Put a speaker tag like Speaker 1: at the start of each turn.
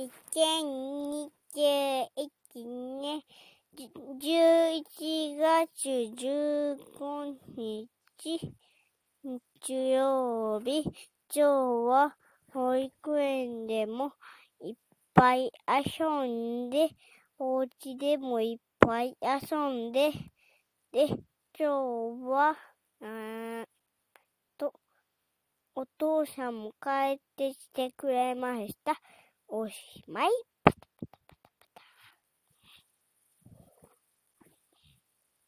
Speaker 1: 2021年11月15日日曜日、今日は保育園でもいっぱい遊んで、お家でもいっぱい遊んで、で、今日は、うーんと、お父さんも帰ってきてくれました。おしまい。